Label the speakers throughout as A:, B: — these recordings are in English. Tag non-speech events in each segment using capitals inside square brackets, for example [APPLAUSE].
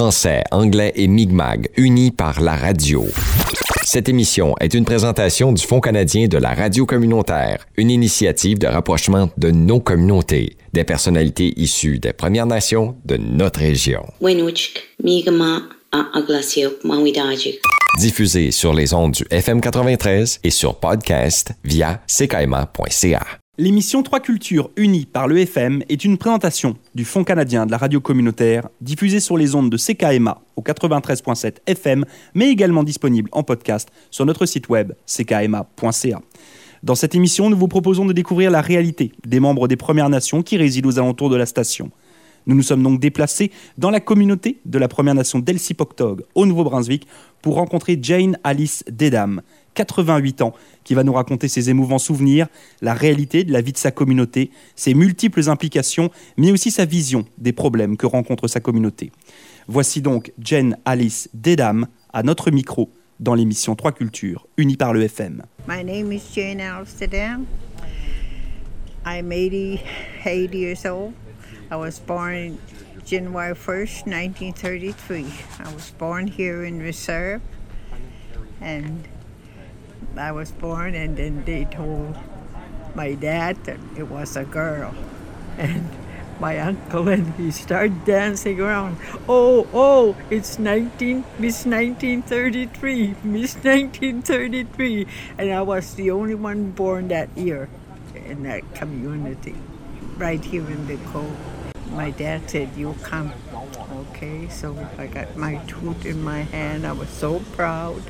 A: Français, anglais et Mi'kmaq, unis par la radio. Cette émission est une présentation du Fonds canadien de la radio communautaire, une initiative de rapprochement de nos communautés, des personnalités issues des Premières Nations de notre région. Diffusée sur les ondes du FM 93 et sur podcast via ckaima.ca.
B: L'émission Trois Cultures unies par le FM est une présentation du Fonds canadien de la radio communautaire, diffusée sur les ondes de CKMA au 93.7 FM, mais également disponible en podcast sur notre site web ckma.ca. Dans cette émission, nous vous proposons de découvrir la réalité des membres des Premières Nations qui résident aux alentours de la station. Nous nous sommes donc déplacés dans la communauté de la Première Nation d'Elsipogtog, au Nouveau-Brunswick, pour rencontrer Jane Alice Dedam, 88 ans, qui va nous raconter ses émouvants souvenirs, la réalité de la vie de sa communauté, ses multiples implications, mais aussi sa vision des problèmes que rencontre sa communauté. Voici donc Jane Alice Dedam à notre micro dans l'émission Trois Cultures, unie par le FM.
C: My name is Jane Alice Dedam. I'm 80, 80 years old. I was born January 1st, 1933. I was born here in Reserve and I was born, and then they told my dad that it was a girl. And my uncle and he started dancing around. Oh, oh, it's 19, Miss 1933, Miss 1933. And I was the only one born that year in that community, right here in the cove. My dad said, You come. Okay, so I got my tooth in my hand. I was so proud.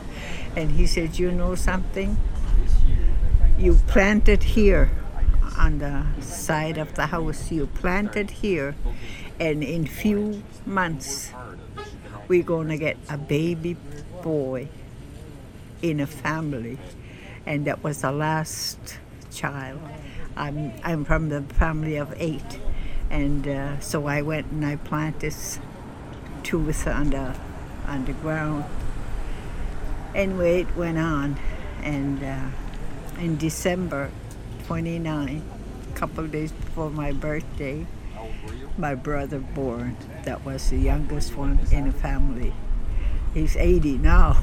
C: And he said, You know something? You planted here on the side of the house. You planted here, and in few months, we're going to get a baby boy in a family. And that was the last child. I'm, I'm from the family of eight. And uh, so I went and I planted two tooth on the, on the ground anyway, it went on, and uh, in December 29, a couple of days before my birthday, my brother born. That was the youngest one in the family. He's 80 now.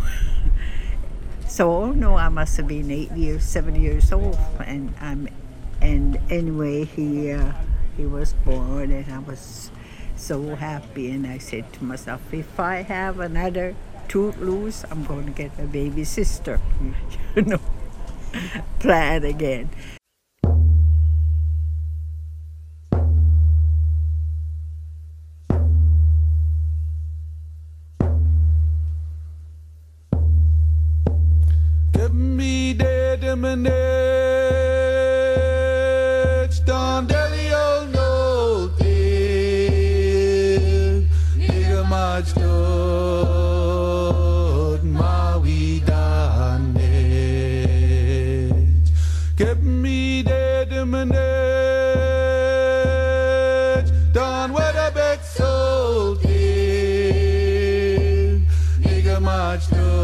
C: [LAUGHS] so oh no, I must have been eight years, seven years old, and I'm, and anyway, he uh, he was born, and I was so happy. And I said to myself, if I have another tooth loose, I'm going to get a baby sister. [LAUGHS] you know, plan again.
D: Nigga much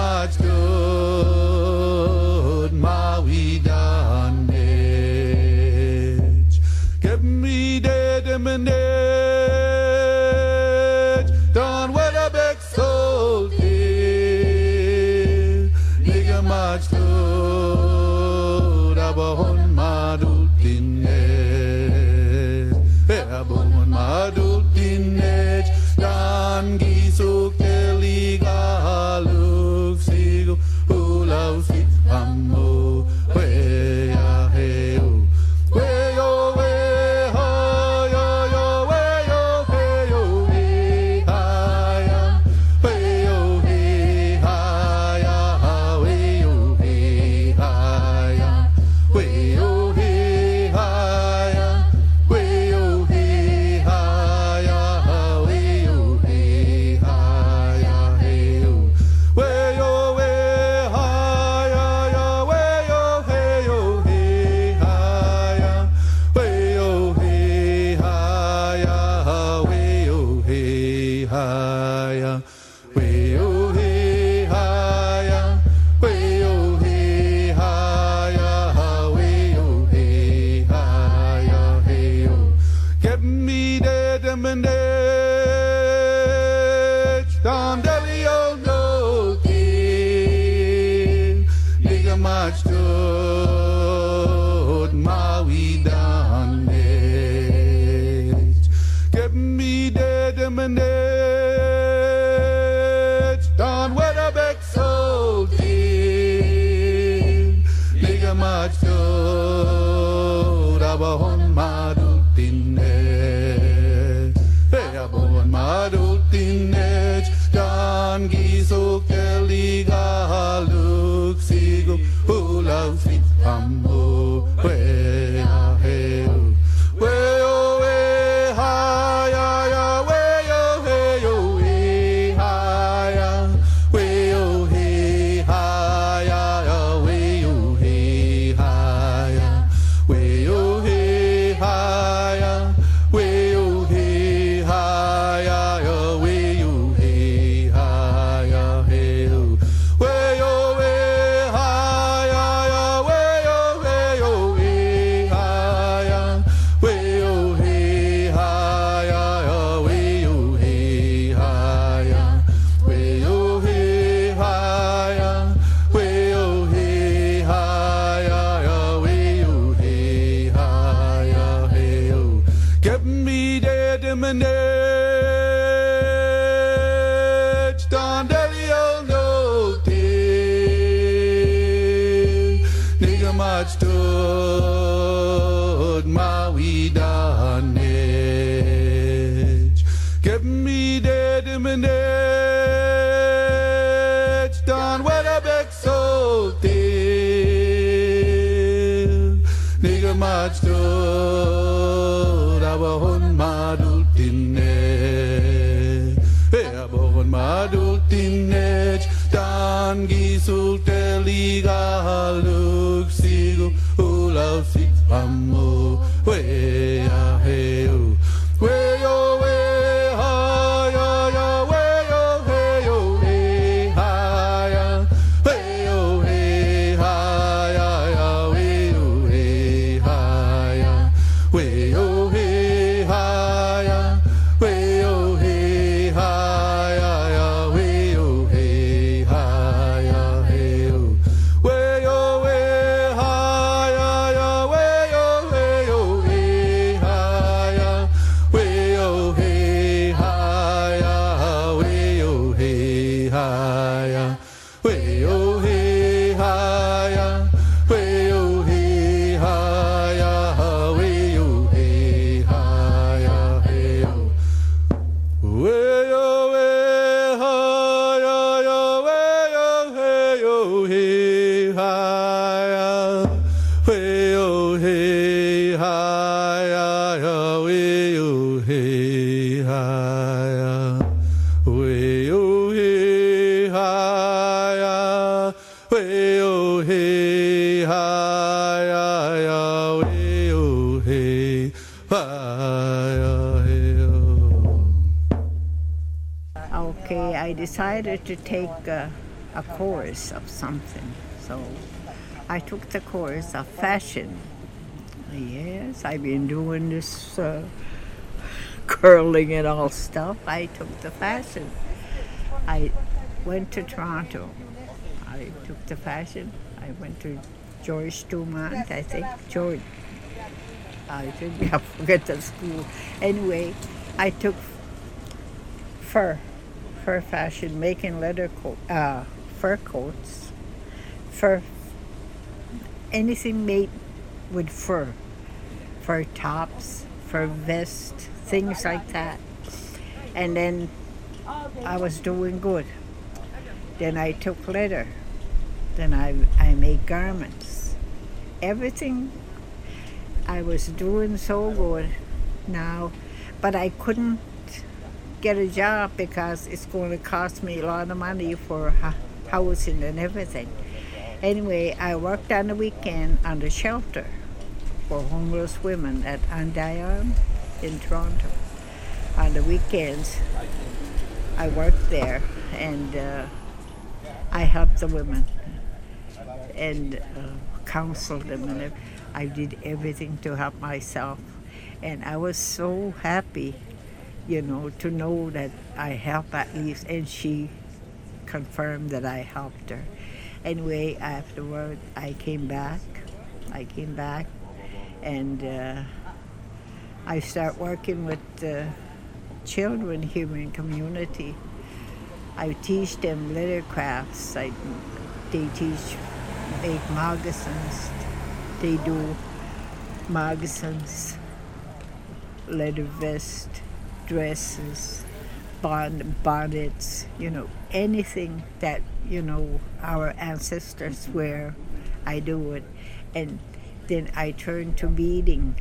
D: much good. Lemonade. Dann gisul te liga luk sigu ulau sit pamo
C: Okay, I decided to take a, a course of something. So I took the course of fashion. Yes, I've been doing this uh, [LAUGHS] curling and all stuff. I took the fashion. I went to Toronto. I took the fashion. I went to George Dumont, I think. George. I think I forget the school. Anyway, I took fur, fur fashion, making leather coat, uh, fur coats, fur, anything made with fur, fur tops, fur vest, things like that. And then I was doing good. Then I took leather then I, I made garments. Everything I was doing so good now, but I couldn't get a job because it's going to cost me a lot of money for housing and everything. Anyway, I worked on the weekend on the shelter for homeless women at Anduhyaun in Toronto. On the weekends, I worked there and uh, I helped the women and uh, counseled them and I did everything to help myself. And I was so happy you know, to know that I helped at least, and she confirmed that I helped her. Anyway, afterward, I came back. I came back, and uh, I start working with the children here in community. I teach them leather crafts. I, they teach make moccasins. They do moccasins, leather vest dresses, bonnets, you know, anything that, you know, our ancestors wear, I do it. And then I turn to beading.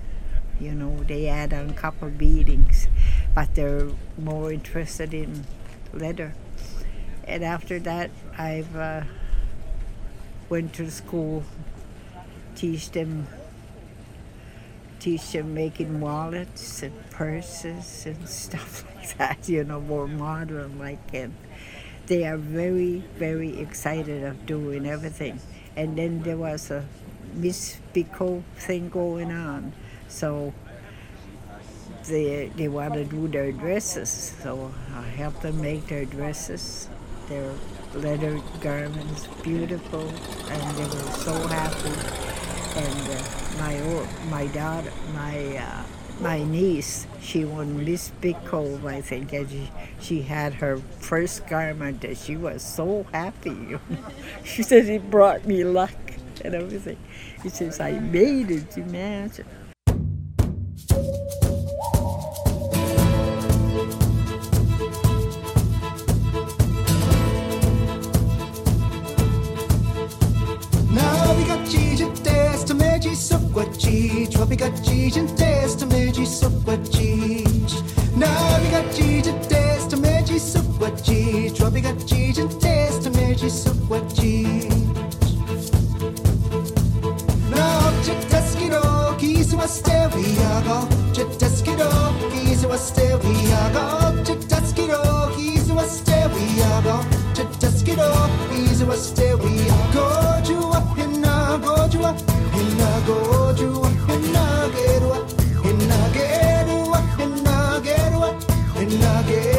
C: You know, they add on a couple beadings, but they're more interested in leather. And after that, I've uh, went to school, teach them teach them making wallets and purses and [LAUGHS] stuff like that, you know, more modern like and they are very, very excited of doing everything. And then there was a Miss Big Cove thing going on. So they they want to do their dresses. So I helped them make their dresses, their leather garments, beautiful, and they were so happy and uh, my my daughter, my uh, my niece, she won Miss Big Cove, I think, and she, she had her first garment, and she was so happy. [LAUGHS] she said it brought me luck and everything. She says I made it. Imagine.
E: Naviga Gigi testa meji sopwa Gigi Naviga Gigi testa meji sopwa Gigi Naviga Gigi testa meji sopwa again.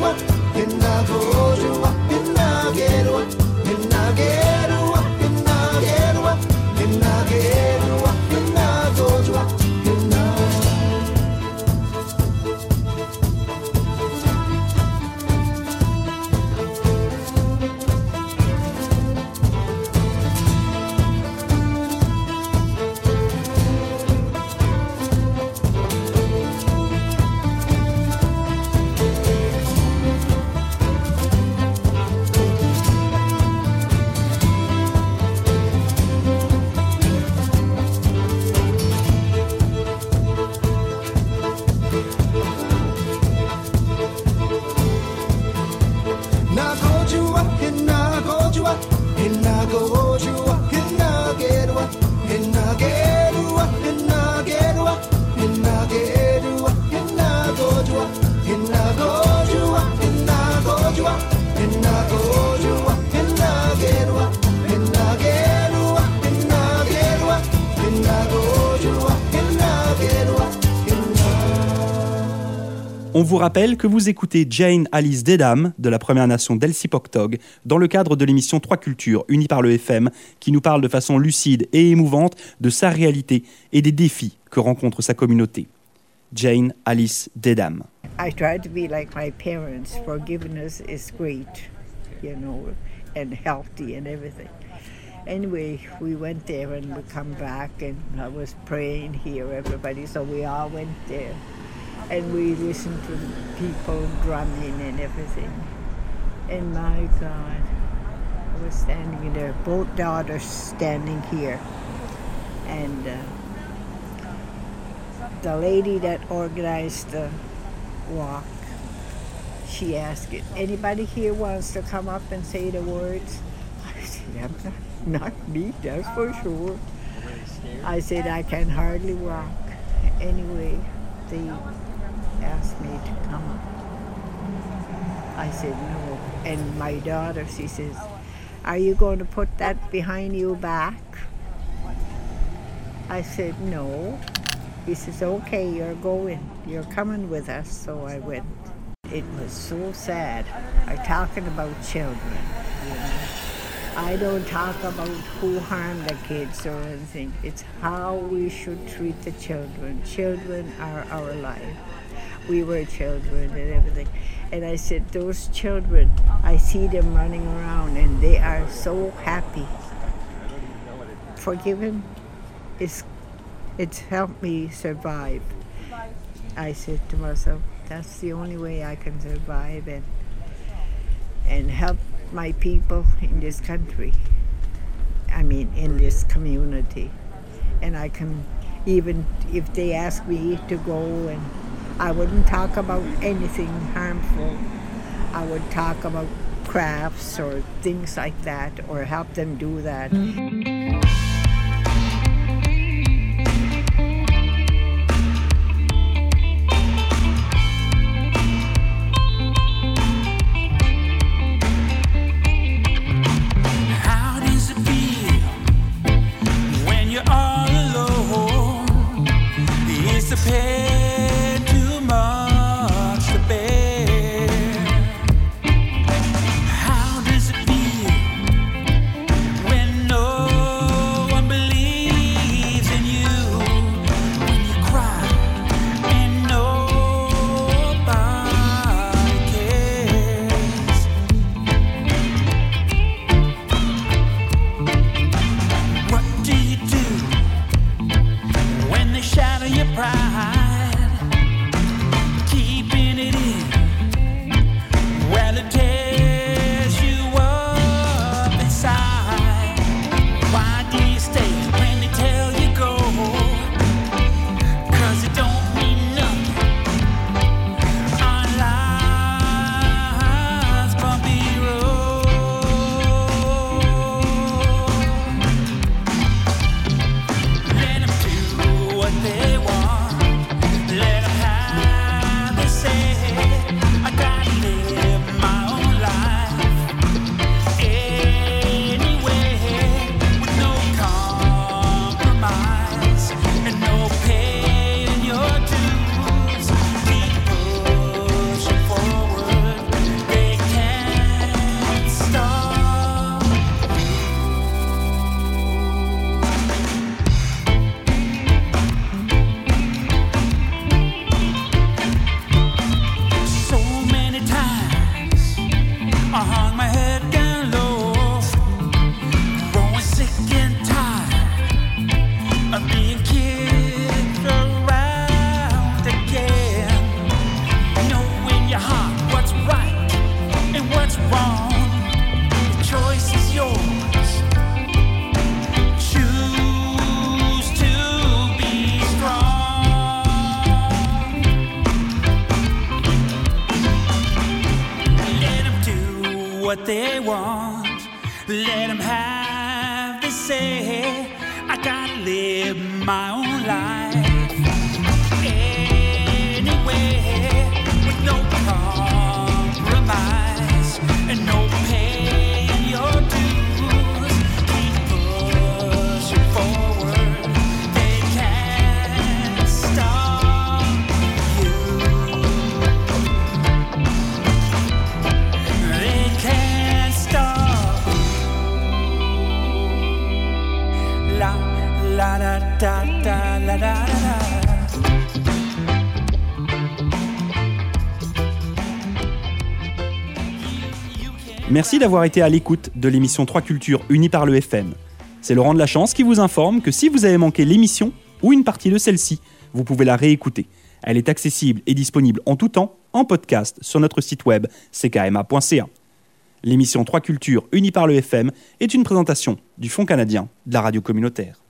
E: what I never
B: On vous rappelle que vous écoutez Jane Alice Dedam de la Première Nation d'Elsipogtog dans le cadre de l'émission Trois Cultures, unie par le FM, qui nous parle de façon lucide et émouvante de sa réalité et des défis que rencontre sa communauté. Jane Alice Dedam.
C: I try to be like my parents. Forgiveness is great, you know, and healthy and everything. Anyway, we went there and we come back, and I was praying here, everybody, so we all went there. And we listened to people drumming and everything. And my God, I was standing there, both daughters standing here. And uh, the lady that organized the walk, she asked, anybody here wants to come up and say the words? [LAUGHS] I said, I'm not, not me, that's for sure. I said, I can hardly walk. Anyway, they asked me to come up. I said, no. And my daughter, she says, are you going to put that behind you back? I said, no. He says, okay, you're going. You're coming with us. So I went. It was so sad. I'm talking about children. You know? I don't talk about who harmed the kids or anything. It's how we should treat the children. Children are our life. We were children and everything. And I said, those children, I see them running around and they are so happy. Forgiven is it's helped me survive. I said to myself, that's the only way I can survive and and help my people in this country. I mean, in this community. And I can even if they ask me to go and I wouldn't talk about anything harmful. I would talk about crafts or things like that or help them do that.
F: How
B: Merci d'avoir été à l'écoute de l'émission 3 Cultures unie par le FM. C'est Laurent de la Chance qui vous informe que si vous avez manqué l'émission ou une partie de celle-ci, vous pouvez la réécouter. Elle est accessible et disponible en tout temps en podcast sur notre site web ckma.ca. L'émission 3 Cultures unie par le FM est une présentation du Fonds canadien de la radio communautaire.